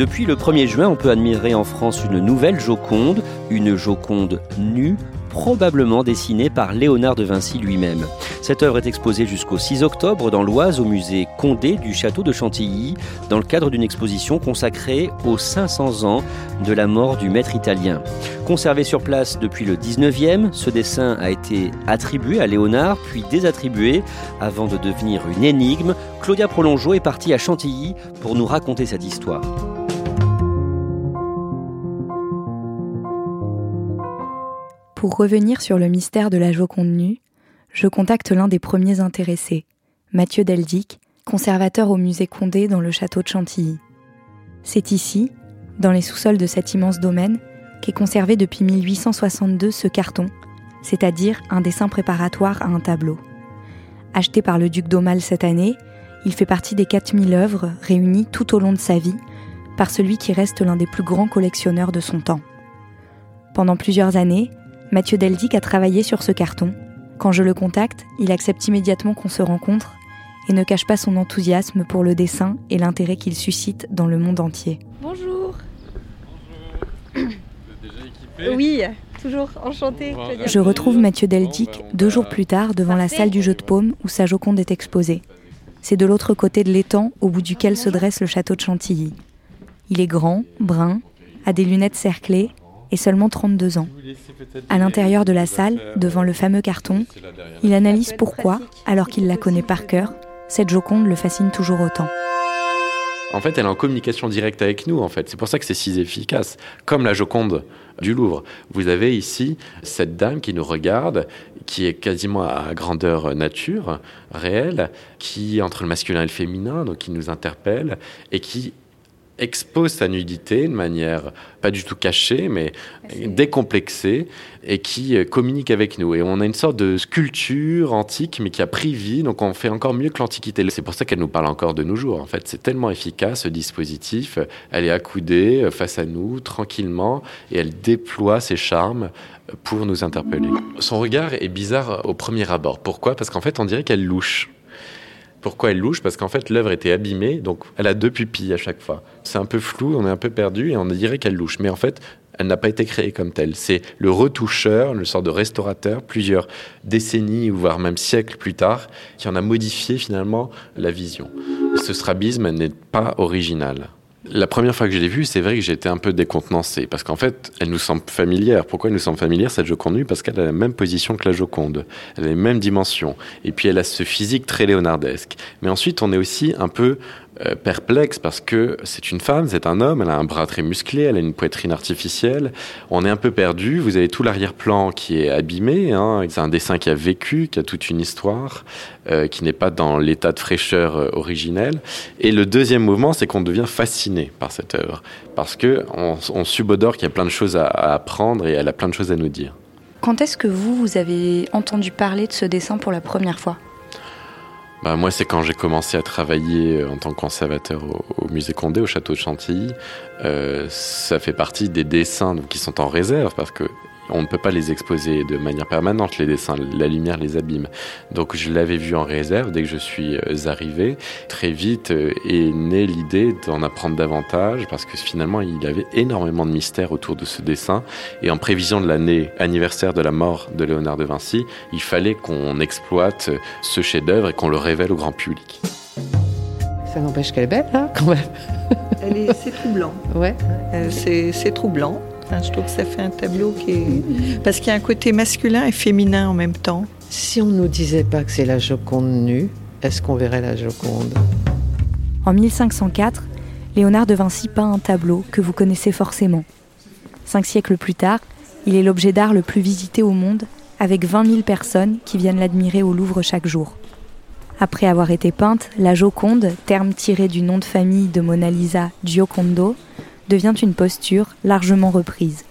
Depuis le 1er juin, on peut admirer en France une nouvelle Joconde, une Joconde nue, probablement dessinée par Léonard de Vinci lui-même. Cette œuvre est exposée jusqu'au 6 octobre dans l'Oise au musée Condé du château de Chantilly, dans le cadre d'une exposition consacrée aux 500 ans de la mort du maître italien. Conservé sur place depuis le 19e, ce dessin a été attribué à Léonard, puis désattribué avant de devenir une énigme. Claudia Prolongeau est partie à Chantilly pour nous raconter cette histoire. Pour revenir sur le mystère de la Joconde nue, je contacte l'un des premiers intéressés, Mathieu Deldic, conservateur au musée Condé dans le château de Chantilly. C'est ici, dans les sous-sols de cet immense domaine, qu'est conservé depuis 1862 ce carton, c'est-à-dire un dessin préparatoire à un tableau. Acheté par le duc d'Aumale cette année, il fait partie des 4000 œuvres réunies tout au long de sa vie par celui qui reste l'un des plus grands collectionneurs de son temps. Pendant plusieurs années, Mathieu Deldic a travaillé sur ce carton. Quand je le contacte, il accepte immédiatement qu'on se rencontre et ne cache pas son enthousiasme pour le dessin et l'intérêt qu'il suscite dans le monde entier. Bonjour. Vous êtes déjà équipé Oui, toujours enchanté. Je retrouve Mathieu Deldic deux jours plus tard devant la salle du jeu de paume où sa Joconde est exposée. C'est de l'autre côté de l'étang au bout duquel se dresse le château de Chantilly. Il est grand, brun, a des lunettes cerclées et seulement 32 ans. À l'intérieur de la salle, devant le fameux carton, il analyse pourquoi, alors qu'il la connaît par cœur, cette Joconde le fascine toujours autant. En fait, elle est en communication directe avec nous, en fait. C'est pour ça que c'est si efficace. Comme la Joconde du Louvre. Vous avez ici cette dame qui nous regarde, qui est quasiment à grandeur nature, réelle, qui entre le masculin et le féminin, donc qui nous interpelle, et qui expose sa nudité de manière pas du tout cachée, mais décomplexée, et qui euh, communique avec nous. Et on a une sorte de sculpture antique, mais qui a pris vie, donc on fait encore mieux que l'Antiquité. C'est pour ça qu'elle nous parle encore de nos jours. En fait, c'est tellement efficace ce dispositif. Elle est accoudée euh, face à nous, tranquillement, et elle déploie ses charmes pour nous interpeller. Son regard est bizarre au premier abord. Pourquoi? Parce qu'en fait, on dirait qu'elle louche. Pourquoi elle louche Parce qu'en fait, l'œuvre était abîmée, donc elle a deux pupilles à chaque fois. C'est un peu flou, on est un peu perdu, et on dirait qu'elle louche. Mais en fait, elle n'a pas été créée comme telle. C'est le retoucheur, le sort de restaurateur, plusieurs décennies, voire même siècles plus tard, qui en a modifié finalement la vision. Ce strabisme n'est pas original. La première fois que je l'ai vue, c'est vrai que j'ai été un peu décontenancé, parce qu'en fait, elle nous semble familière. Pourquoi elle nous semble familière, cette Joconde? Parce qu'elle a la même position que la Joconde, elle a les mêmes dimensions, et puis elle a ce physique très léonardesque. Mais ensuite, on est aussi un peu euh, perplexe parce que c'est une femme, c'est un homme, elle a un bras très musclé, elle a une poitrine artificielle. On est un peu perdu. Vous avez tout l'arrière-plan qui est abîmé. Hein. C'est un dessin qui a vécu, qui a toute une histoire, euh, qui n'est pas dans l'état de fraîcheur euh, originel. Et le deuxième mouvement, c'est qu'on devient fasciné par cette œuvre parce que on, subodore qu'il y a plein de choses à, à apprendre et elle a plein de choses à nous dire. Quand est-ce que vous, vous avez entendu parler de ce dessin pour la première fois? Bah, moi, c'est quand j'ai commencé à travailler en tant que conservateur au, musée Condé, au château de Chantilly. Euh, ça fait partie des dessins qui sont en réserve parce que On ne peut pas les exposer de manière permanente, les dessins, la lumière les abîme. Donc je l'avais vu en réserve dès que je suis euh, arrivé. Très vite euh, est née l'idée d'en apprendre davantage parce que finalement il avait énormément de mystères autour de ce dessin. Et en prévision de l'année anniversaire de la mort de Léonard de Vinci, il fallait qu'on exploite ce chef-d'œuvre et qu'on le révèle au grand public. Ça n'empêche qu'elle est belle, hein, quand même. Elle est, c'est troublant. Ouais. Euh, c'est, c'est troublant. Enfin, je trouve que ça fait un tableau qui est... Parce qu'il y a un côté masculin et féminin en même temps. Si on ne nous disait pas que c'est la Joconde nue, est-ce qu'on verrait la Joconde? En 1504, Léonard de Vinci peint un tableau que vous connaissez forcément. Cinq siècles plus tard, il est l'objet d'art le plus visité au monde, avec 20 000 personnes qui viennent l'admirer au Louvre chaque jour. Après avoir été peinte, la Joconde, terme tiré du nom de famille de Mona Lisa Giocondo, devient une posture largement reprise.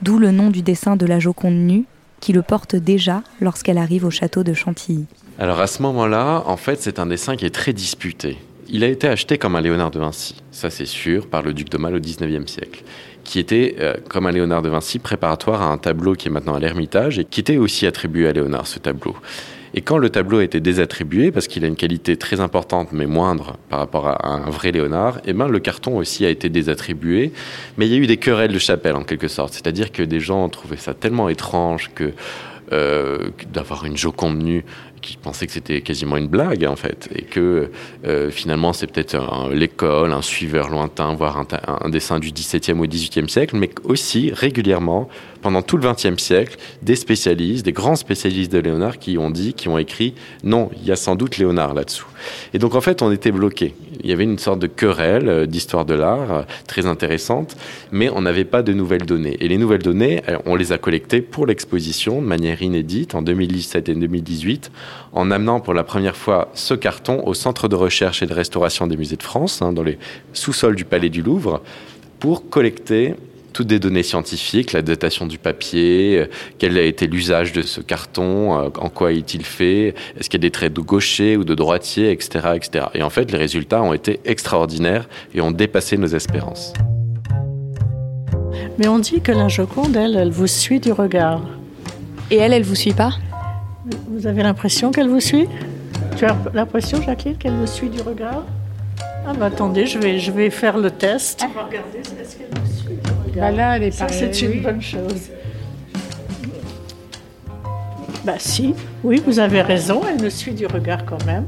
D'où le nom du dessin de la Joconde nue, qui le porte déjà lorsqu'elle arrive au château de Chantilly. Alors à ce moment-là, en fait, c'est un dessin qui est très disputé. Il a été acheté comme un Léonard de Vinci, ça c'est sûr, par le duc de Mal au XIXe siècle, qui était, euh, comme un Léonard de Vinci, préparatoire à un tableau qui est maintenant à l'Ermitage et qui était aussi attribué à Léonard, ce tableau. Et quand le tableau a été désattribué, parce qu'il a une qualité très importante mais moindre par rapport à un vrai Léonard, eh ben, le carton aussi a été désattribué. Mais il y a eu des querelles de chapelle en quelque sorte. C'est-à-dire que des gens ont trouvé ça tellement étrange que euh, d'avoir une Joconde nue qui pensaient que c'était quasiment une blague en fait et que euh, finalement c'est peut-être l'école, un suiveur lointain, voire un, un, dessin du XVIIe ou XVIIIe siècle, mais aussi régulièrement pendant tout le XXe siècle des spécialistes, des grands spécialistes de Léonard qui ont dit, qui ont écrit non, il y a sans doute Léonard là-dessous. Et donc en fait on était bloqué. Il y avait une sorte de querelle euh, d'histoire de l'art euh, très intéressante, mais on n'avait pas de nouvelles données. Et les nouvelles données, on les a collectées pour l'exposition de manière inédite en 2017 et 2018 en amenant pour la première fois ce carton au Centre de recherche et de restauration des musées de France, hein, dans les sous-sols du Palais du Louvre, pour collecter toutes des données scientifiques, la datation du papier, euh, quel a été l'usage de ce carton, euh, en quoi est-il fait, est-ce qu'il y a des traits de gaucher ou de droitier, etc., etc. Et en fait, les résultats ont été extraordinaires et ont dépassé nos espérances. Mais on dit que la Joconde, elle, elle vous suit du regard. Et elle, elle vous suit pas? Vous avez l'impression qu'elle vous suit? Tu as l'impression, Jacqueline, qu'elle vous suit du regard? Ah bah attendez, je vais, je vais faire le test. On va regarder, est-ce qu'elle vous suit? Bah là, elle est Ça, c'est une oui. bonne chose. Bah si, oui, vous avez raison, elle me suit du regard quand même.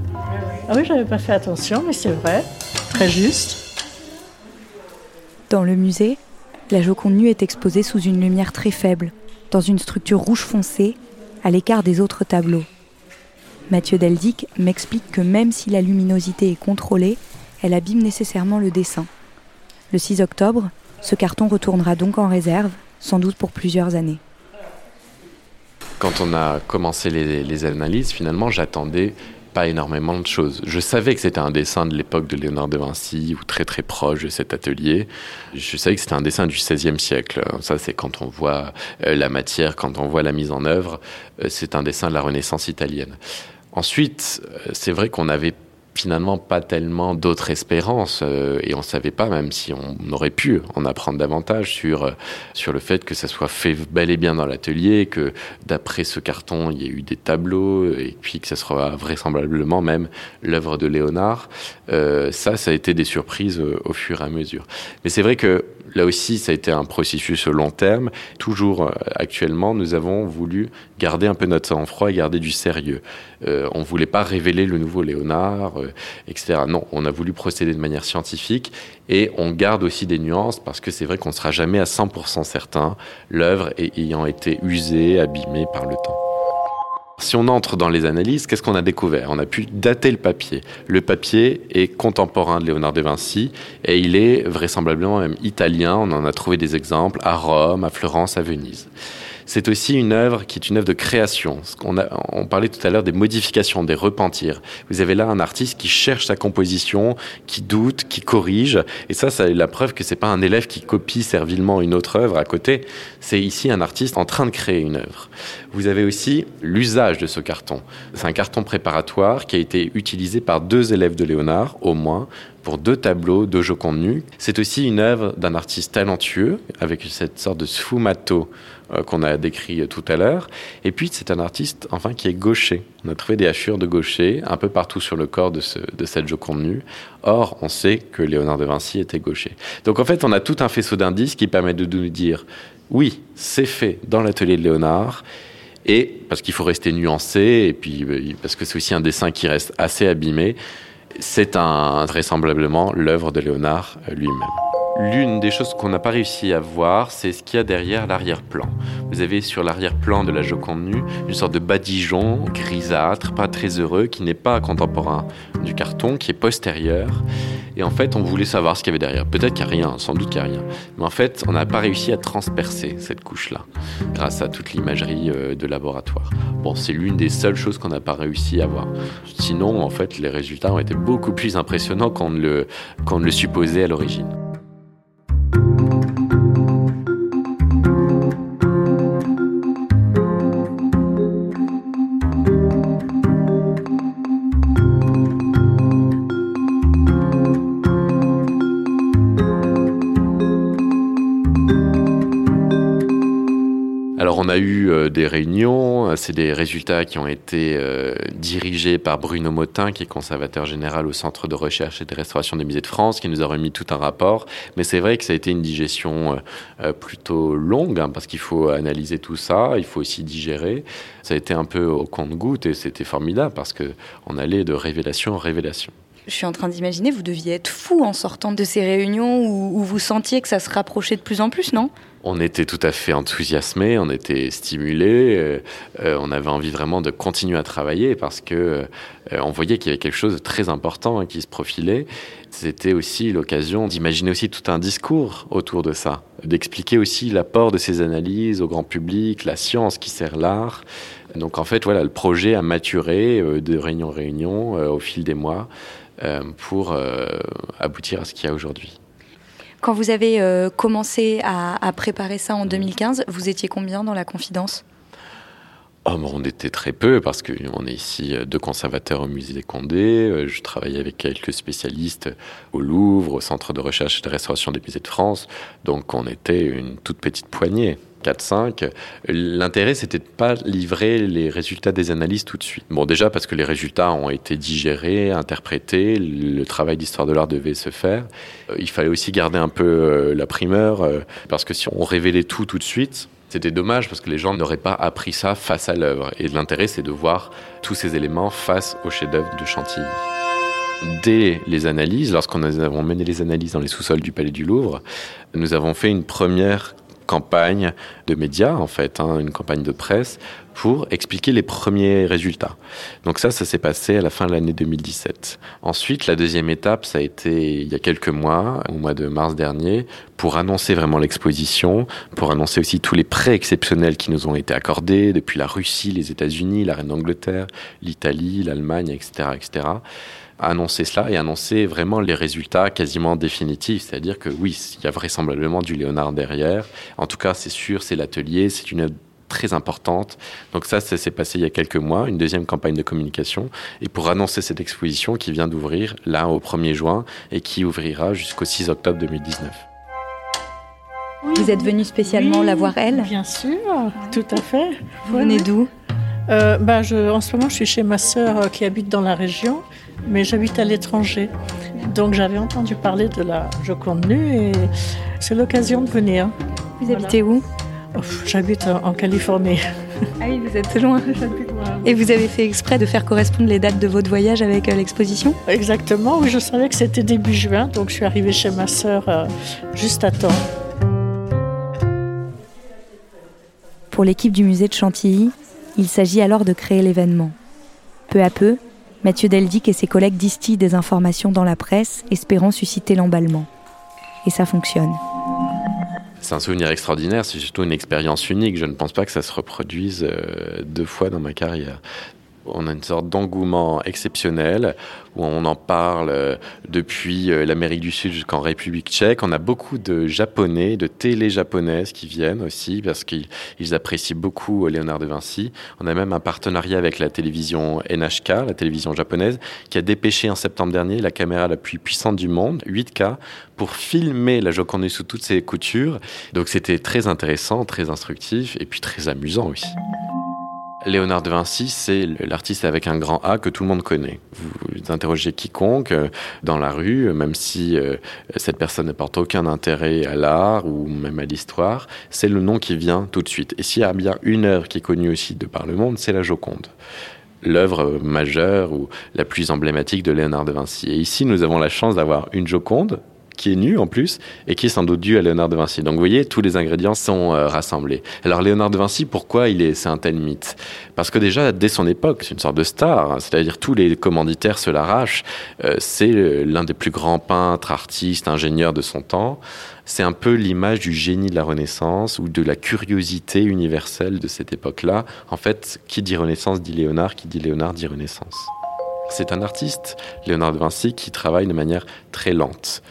Ah oui, j'avais pas fait attention, mais c'est vrai, très juste. Dans le musée, la Joconde nue est exposée sous une lumière très faible, dans une structure rouge foncé, à l'écart des autres tableaux. Mathieu Deldic m'explique que même si la luminosité est contrôlée, elle abîme nécessairement le dessin. Le 6 octobre, ce carton retournera donc en réserve, sans doute pour plusieurs années. Quand on a commencé les, analyses, finalement, j'attendais pas énormément de choses. Je savais que c'était un dessin de l'époque de Léonard de Vinci ou très très proche de cet atelier. Je savais que c'était un dessin du XVIe siècle. Ça, c'est quand on voit euh, la matière, quand on voit la mise en œuvre. Euh, c'est un dessin de la Renaissance italienne. Ensuite, euh, c'est vrai qu'on avait finalement pas tellement d'autres espérances euh, et on savait pas même si on aurait pu en apprendre davantage sur euh, sur le fait que ça soit fait bel et bien dans l'atelier que d'après ce carton il y a eu des tableaux et puis que ça sera vraisemblablement même l'œuvre de Léonard. Euh, ça ça a été des surprises euh, au fur et à mesure. Mais c'est vrai que là aussi ça a été un processus long terme toujours euh, actuellement nous avons voulu garder un peu notre sang-froid et garder du sérieux euh, on voulait pas révéler le nouveau Léonard, euh, etc. Non, on a voulu procéder de manière scientifique et on garde aussi des nuances parce que c'est vrai qu'on ne sera jamais à 100% certain, l'œuvre ayant été usée, abîmée par le temps. Si on entre dans les analyses, qu'est-ce qu'on a découvert? On a pu dater le papier. Le papier est contemporain de Léonard de Vinci et il est vraisemblablement même italien. On en a trouvé des exemples à Rome, à Florence, à Venise. C'est aussi une œuvre qui est une œuvre de création. On parlait tout à l'heure des modifications, des repentirs. Vous avez là un artiste qui cherche sa composition, qui doute, qui corrige. Et ça, c'est la preuve que c'est pas un élève qui copie servilement une autre œuvre à côté. C'est ici un artiste en train de créer une œuvre. Vous avez aussi l'usage de ce carton. C'est un carton préparatoire qui a été utilisé par deux élèves de Léonard, au moins, pour deux tableaux de Joconde nue. C'est aussi une œuvre d'un artiste talentueux, avec cette sorte de sfumato qu'on a décrit tout à l'heure. Et puis, c'est un artiste, enfin, qui est gaucher. On a trouvé des hachures de gaucher un peu partout sur le corps de, de cette Joconde nue. Or, on sait que Léonard de Vinci était gaucher. Donc, en fait, on a tout un faisceau d'indices qui permet de nous dire, oui, c'est fait dans l'atelier de Léonard. Et parce qu'il faut rester nuancé, et puis euh, parce que c'est aussi un dessin qui reste assez abîmé, c'est un, vraisemblablement l'œuvre de Léonard euh, lui-même. L'une des choses qu'on n'a pas réussi à voir, c'est ce qu'il y a derrière l'arrière-plan. Vous avez sur l'arrière-plan de la Joconde nue une sorte de badigeon grisâtre, pas très heureux, qui n'est pas contemporain du carton, qui est postérieur. Et en fait, on voulait savoir ce qu'il y avait derrière. Peut-être qu'il n'y a rien, sans doute qu'il n'y a rien. Mais en fait, on n'a pas réussi à transpercer cette couche-là, grâce à toute l'imagerie euh, de laboratoire. Bon, c'est l'une des seules choses qu'on n'a pas réussi à voir. Sinon, en fait, les résultats ont été beaucoup plus impressionnants qu'on le, qu'on ne le supposait à l'origine. Eu euh, des réunions, c'est des résultats qui ont été euh, dirigés par Bruno Motin, qui est conservateur général au Centre de recherche et de restauration des musées de France, qui nous a remis tout un rapport. Mais c'est vrai que ça a été une digestion euh, plutôt longue, hein, parce qu'il faut analyser tout ça, il faut aussi digérer. Ça a été un peu au compte-goutte et c'était formidable, parce qu'on allait de révélation en révélation je suis en train d'imaginer, vous deviez être fou en sortant de ces réunions où, vous sentiez que ça se rapprochait de plus en plus, non? On était tout à fait enthousiasmés, on était stimulés, euh, euh, on avait envie vraiment de continuer à travailler parce que euh, on voyait qu'il y avait quelque chose de très important hein, qui se profilait. C'était aussi l'occasion d'imaginer aussi tout un discours autour de ça, d'expliquer aussi l'apport de ces analyses au grand public, la science qui sert l'art. Donc en fait, voilà, le projet a maturé de réunion en réunion au fil des mois. Pour aboutir à ce qu'il y a aujourd'hui. Quand vous avez euh, commencé à, préparer ça en 2015, vous étiez combien dans la confidence? Oh, on était très peu parce qu'on est ici deux conservateurs au musée des Condés. Je travaillais avec quelques spécialistes au Louvre, au Centre de recherche et de restauration des musées de France. Donc on était une toute petite poignée. 4-5. L'intérêt, c'était de pas livrer les résultats des analyses tout de suite. Bon, déjà parce que les résultats ont été digérés, interprétés, le travail d'histoire de l'art devait se faire. Euh, il fallait aussi garder un peu euh, la primeur, euh, parce que si on révélait tout tout de suite, c'était dommage parce que les gens n'auraient pas appris ça face à l'œuvre. Et l'intérêt, c'est de voir tous ces éléments face au chef-d'œuvre de Chantilly dès les analyses, lorsqu'on avons mené les analyses dans les sous-sols du Palais du Louvre, nous avons fait une première campagne de médias, en fait, hein, une campagne de presse, pour expliquer les premiers résultats. Donc ça, ça s'est passé à la fin de l'année 2017. Ensuite, la deuxième étape, ça a été il y a quelques mois, au mois de mars dernier, pour annoncer vraiment l'exposition, pour annoncer aussi tous les prêts exceptionnels qui nous ont été accordés depuis la Russie, les États-Unis, la reine d'Angleterre, l'Italie, l'Allemagne, etc., etc annoncer cela et annoncer vraiment les résultats quasiment définitifs. C'est-à-dire que oui, il y a vraisemblablement du Léonard derrière. En tout cas, c'est sûr, c'est l'atelier, c'est une œuvre très importante. Donc ça, ça s'est passé il y a quelques mois, une deuxième campagne de communication. Et pour annoncer cette exposition qui vient d'ouvrir là au 1er juin et qui ouvrira jusqu'au 6 octobre 2019. Vous êtes venu spécialement la voir elle? Bien sûr, tout à fait. Vous venez d'où? Euh, bah, je, En ce moment, je suis chez ma sœur euh, qui habite dans la région mais j'habite à l'étranger. Donc j'avais entendu parler de la Joconde nue et c'est l'occasion de venir. Vous habitez où? J'habite en Californie. Ah oui, vous êtes loin. Et vous avez fait exprès de faire correspondre les dates de votre voyage avec euh, l'exposition? Exactement, oui, je savais que c'était début juin, donc je suis arrivée chez ma sœur euh, juste à temps. Pour l'équipe du musée de Chantilly, il s'agit alors de créer l'événement. Peu à peu, Mathieu Deldic et ses collègues distillent des informations dans la presse, espérant susciter l'emballement. Et ça fonctionne. C'est un souvenir extraordinaire, c'est surtout une expérience unique. Je ne pense pas que ça se reproduise euh, deux fois dans ma carrière. On a une sorte d'engouement exceptionnel où on en parle euh, depuis euh, l'Amérique du Sud jusqu'en République tchèque. On a beaucoup de Japonais, de télé-japonaises qui viennent aussi parce qu'ils apprécient beaucoup Léonard de Vinci. On a même un partenariat avec la télévision NHK, la télévision japonaise, qui a dépêché en septembre dernier la caméra la plus puissante du monde, 8K, pour filmer la Joconde sous toutes ses coutures. Donc c'était très intéressant, très instructif et puis très amusant aussi. Léonard de Vinci, c'est l'artiste avec un grand A que tout le monde connaît. Vous interrogez quiconque euh, dans la rue, même si euh, cette personne ne porte aucun intérêt à l'art ou même à l'histoire, c'est le nom qui vient tout de suite. Et s'il y a bien une œuvre qui est connue aussi de par le monde, c'est la Joconde l'œuvre majeure ou la plus emblématique de Léonard de Vinci. Et ici, nous avons la chance d'avoir une Joconde qui est nu en plus et qui est sans doute dû à Léonard de Vinci. Donc vous voyez, tous les ingrédients sont euh, rassemblés. Alors Léonard de Vinci, pourquoi il est, c'est un tel mythe? Parce que déjà, dès son époque, c'est une sorte de star, hein. c'est-à-dire tous les commanditaires se l'arrachent. Euh, c'est l'un des plus grands peintres, artistes, ingénieurs de son temps. C'est un peu l'image du génie de la Renaissance ou de la curiosité universelle de cette époque-là. En fait, qui dit Renaissance dit Léonard, qui dit Léonard dit Renaissance. C'est un artiste, Léonard de Vinci, qui travaille de manière très lente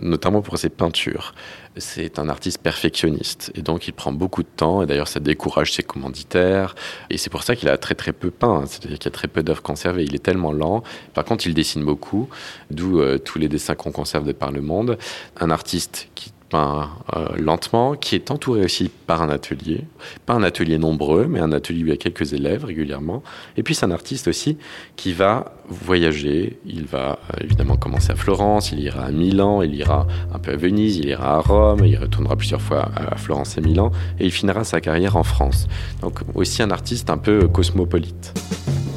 notamment pour ses peintures. C'est un artiste perfectionniste et donc il prend beaucoup de temps et d'ailleurs ça décourage ses commanditaires et c'est pour ça qu'il a très très peu peint, c'est-à-dire qu'il y a très peu d'œuvres conservées, il est tellement lent. Par contre, il dessine beaucoup, d'où euh, tous les dessins qu'on conserve de par le monde. Un artiste qui peint euh, lentement, qui est entouré aussi par un atelier. Pas un atelier nombreux, mais un atelier où il y a quelques élèves régulièrement. Et puis c'est un artiste aussi qui va voyager. Il va euh, évidemment commencer à Florence, il ira à Milan, il ira un peu à Venise, il ira à Rome, il retournera plusieurs fois à Florence et Milan, et il finira sa carrière en France. Donc aussi un artiste un peu cosmopolite.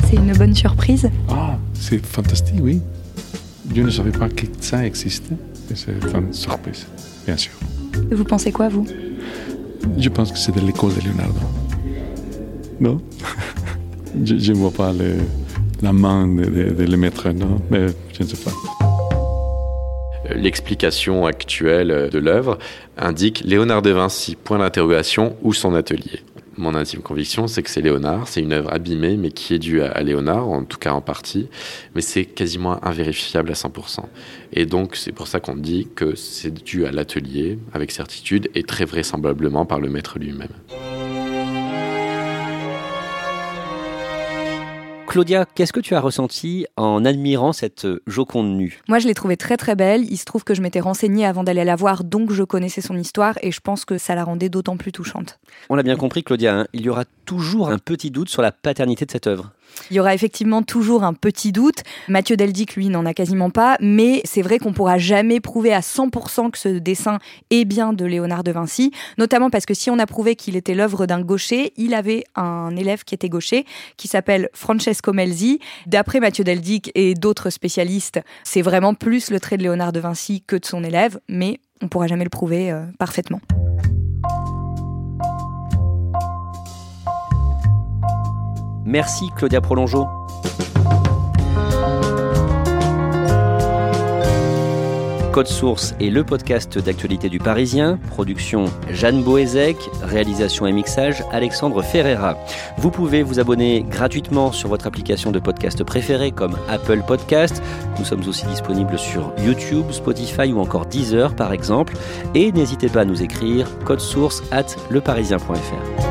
C'est une bonne surprise Ah, c'est fantastique, oui. Je ne savais pas que ça existait. C'est une surprise bien sûr. Vous pensez quoi, vous? Je pense que c'est de l'école de Leonardo. Non? Je ne vois pas la main de, de, le mettre, non, mais je ne sais pas. L'explication actuelle de l'œuvre indique Léonard de Vinci, point d'interrogation, ou son atelier mon intime conviction, c'est que c'est Léonard. C'est une œuvre abîmée, mais qui est due à, Léonard, en tout cas en partie. Mais c'est quasiment invérifiable à 100%. Et donc, c'est pour ça qu'on dit que c'est dû à l'atelier, avec certitude, et très vraisemblablement par le maître lui-même. Claudia, qu'est-ce que tu as ressenti en admirant cette Joconde nue? Moi, je l'ai trouvée très très belle. Il se trouve que je m'étais renseignée avant d'aller la voir, donc je connaissais son histoire et je pense que ça la rendait d'autant plus touchante. On l'a bien compris, Claudia, hein. il y aura toujours un petit doute sur la paternité de cette œuvre. Il y aura effectivement toujours un petit doute. Mathieu Deldic, lui, n'en a quasiment pas, mais c'est vrai qu'on pourra jamais prouver à 100% que ce dessin est bien de Léonard de Vinci, notamment parce que si on a prouvé qu'il était l'œuvre d'un gaucher, il avait un élève qui était gaucher, qui s'appelle Francesco Melzi. D'après Mathieu Deldic et d'autres spécialistes, c'est vraiment plus le trait de Léonard de Vinci que de son élève, mais on pourra jamais le prouver euh, parfaitement. Merci Claudia Prolongeau. Code Source est le podcast d'actualité du Parisien. Production Jeanne Boézek, réalisation et mixage Alexandre Ferreira. Vous pouvez vous abonner gratuitement sur votre application de podcast préférée comme Apple Podcast. Nous sommes aussi disponibles sur YouTube, Spotify ou encore Deezer par exemple. Et n'hésitez pas à nous écrire code source at leparisien.fr.